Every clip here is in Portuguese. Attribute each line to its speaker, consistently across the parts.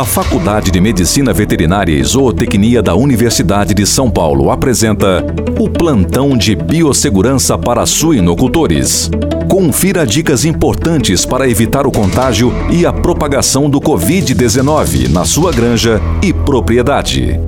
Speaker 1: A Faculdade de Medicina Veterinária e Zootecnia da Universidade de São Paulo apresenta o Plantão de Biossegurança para Suinocultores. Confira dicas importantes para evitar o contágio e a propagação do Covid-19 na sua granja e propriedade.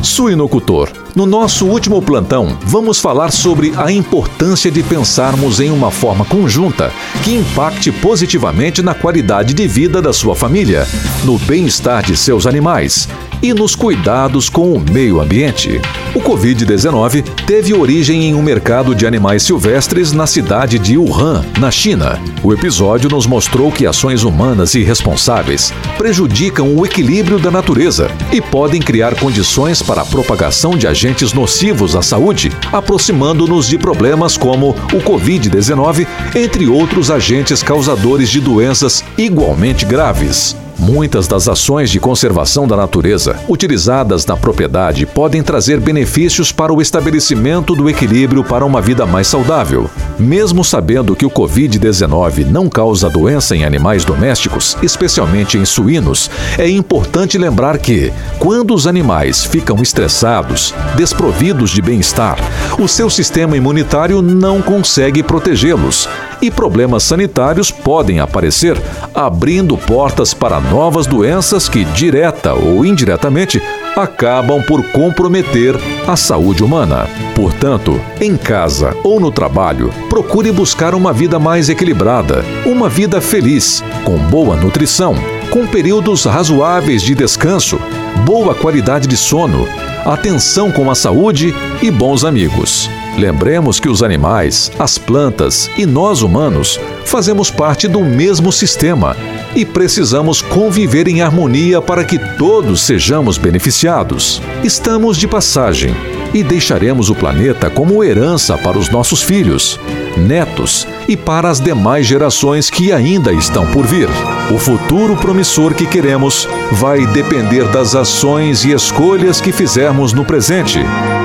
Speaker 1: Suinocultor. No nosso último plantão, vamos falar sobre a importância de pensarmos em uma forma conjunta que impacte positivamente na qualidade de vida da sua família, no bem-estar de seus animais e nos cuidados com o meio ambiente. O Covid-19 teve origem em um mercado de animais silvestres na cidade de Wuhan, na China. O episódio nos mostrou que ações humanas irresponsáveis prejudicam o equilíbrio da natureza e podem criar condições para a propagação de agentes nocivos à saúde, aproximando-nos de problemas como o Covid-19, entre outros agentes causadores de doenças igualmente graves. Muitas das ações de conservação da natureza utilizadas na propriedade podem trazer benefícios para o estabelecimento do equilíbrio para uma vida mais saudável. Mesmo sabendo que o Covid-19 não causa doença em animais domésticos, especialmente em suínos, é importante lembrar que, quando os animais ficam estressados, desprovidos de bem-estar, o seu sistema imunitário não consegue protegê-los e problemas sanitários podem aparecer, abrindo portas para novas doenças que, direta ou indiretamente, acabam por comprometer a saúde humana. Portanto, em casa ou no trabalho, procure buscar uma vida mais equilibrada, uma vida feliz, com boa nutrição, com períodos razoáveis de descanso, boa qualidade de sono, atenção com a saúde e bons amigos. Lembremos que os animais, as plantas e nós humanos fazemos parte do mesmo sistema e precisamos conviver em harmonia para que todos sejamos beneficiados. Estamos de passagem e deixaremos o planeta como herança para os nossos filhos, netos e para as demais gerações que ainda estão por vir. O futuro promissor que queremos vai depender das ações e escolhas que fizermos no presente.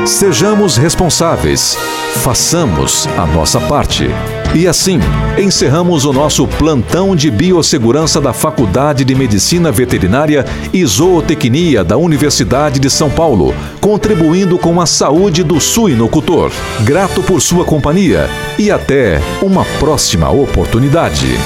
Speaker 1: Sejamos responsáveis, façamos a nossa parte. E assim, encerramos o nosso plantão de biossegurança da Faculdade de Medicina Veterinária e Zootecnia da Universidade de São Paulo, contribuindo com a saúde do suinocultor. Grato por sua companhia e até uma próxima oportunidade.